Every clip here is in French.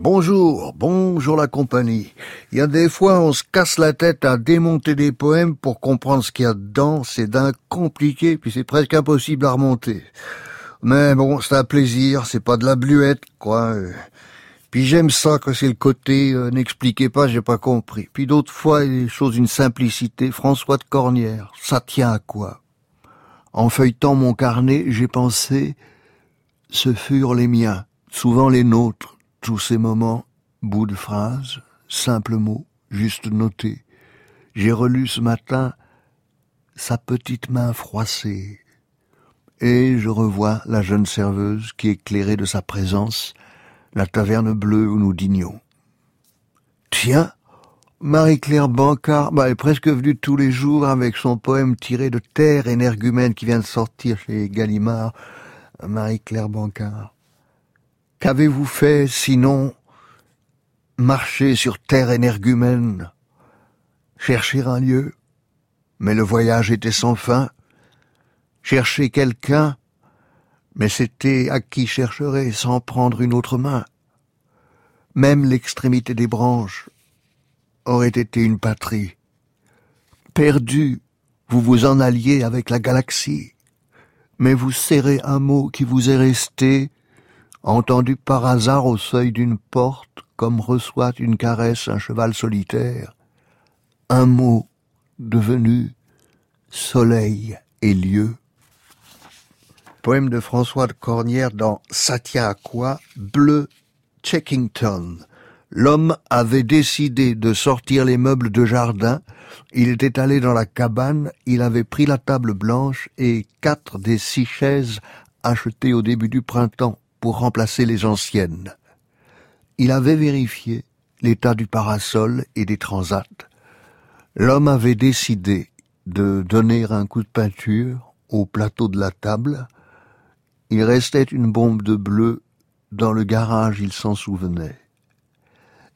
Bonjour, bonjour la compagnie. Il y a des fois, on se casse la tête à démonter des poèmes pour comprendre ce qu'il y a dedans. C'est d'un compliqué, puis c'est presque impossible à remonter. Mais bon, c'est un plaisir, c'est pas de la bluette, quoi. Puis j'aime ça que c'est le côté euh, n'expliquez pas, j'ai pas compris. Puis d'autres fois, il y a des choses d'une simplicité. François de Cornière, ça tient à quoi? En feuilletant mon carnet, j'ai pensé, ce furent les miens, souvent les nôtres, tous ces moments, bout de phrase, simple mot, juste noté. J'ai relu ce matin sa petite main froissée, et je revois la jeune serveuse qui, éclairée de sa présence, la taverne bleue où nous dînions. Tiens, Marie-Claire Bancard bah, est presque venue tous les jours avec son poème tiré de Terre énergumène qui vient de sortir chez Gallimard. Marie-Claire Bancard. Qu'avez-vous fait sinon marcher sur terre énergumène, chercher un lieu, mais le voyage était sans fin, chercher quelqu'un, mais c'était à qui chercherait sans prendre une autre main. Même l'extrémité des branches aurait été une patrie. Perdu, vous vous en alliez avec la galaxie, mais vous serrez un mot qui vous est resté, entendu par hasard au seuil d'une porte, comme reçoit une caresse un cheval solitaire, un mot devenu soleil et lieu poème de François de Cornière dans Satya quoi Bleu Checkington. L'homme avait décidé de sortir les meubles de jardin, il était allé dans la cabane, il avait pris la table blanche et quatre des six chaises achetées au début du printemps pour remplacer les anciennes. Il avait vérifié l'état du parasol et des transats. L'homme avait décidé de donner un coup de peinture au plateau de la table, il restait une bombe de bleu dans le garage, il s'en souvenait.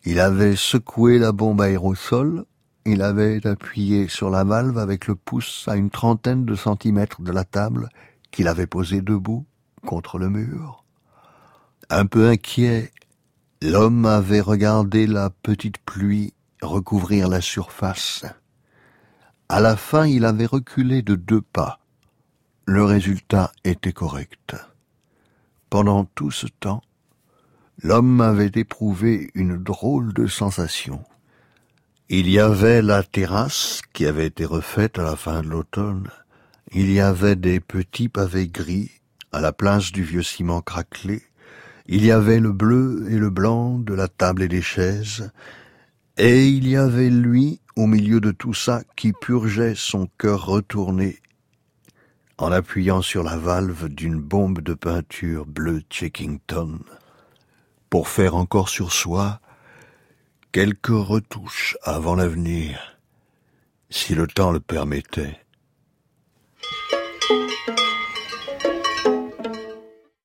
Il avait secoué la bombe aérosol, il avait appuyé sur la valve avec le pouce à une trentaine de centimètres de la table qu'il avait posée debout contre le mur. Un peu inquiet, l'homme avait regardé la petite pluie recouvrir la surface. À la fin, il avait reculé de deux pas le résultat était correct. Pendant tout ce temps, l'homme avait éprouvé une drôle de sensation. Il y avait la terrasse qui avait été refaite à la fin de l'automne. Il y avait des petits pavés gris à la place du vieux ciment craquelé. Il y avait le bleu et le blanc de la table et des chaises. Et il y avait lui, au milieu de tout ça, qui purgeait son cœur retourné en appuyant sur la valve d'une bombe de peinture bleue Checkington, pour faire encore sur soi quelques retouches avant l'avenir, si le temps le permettait.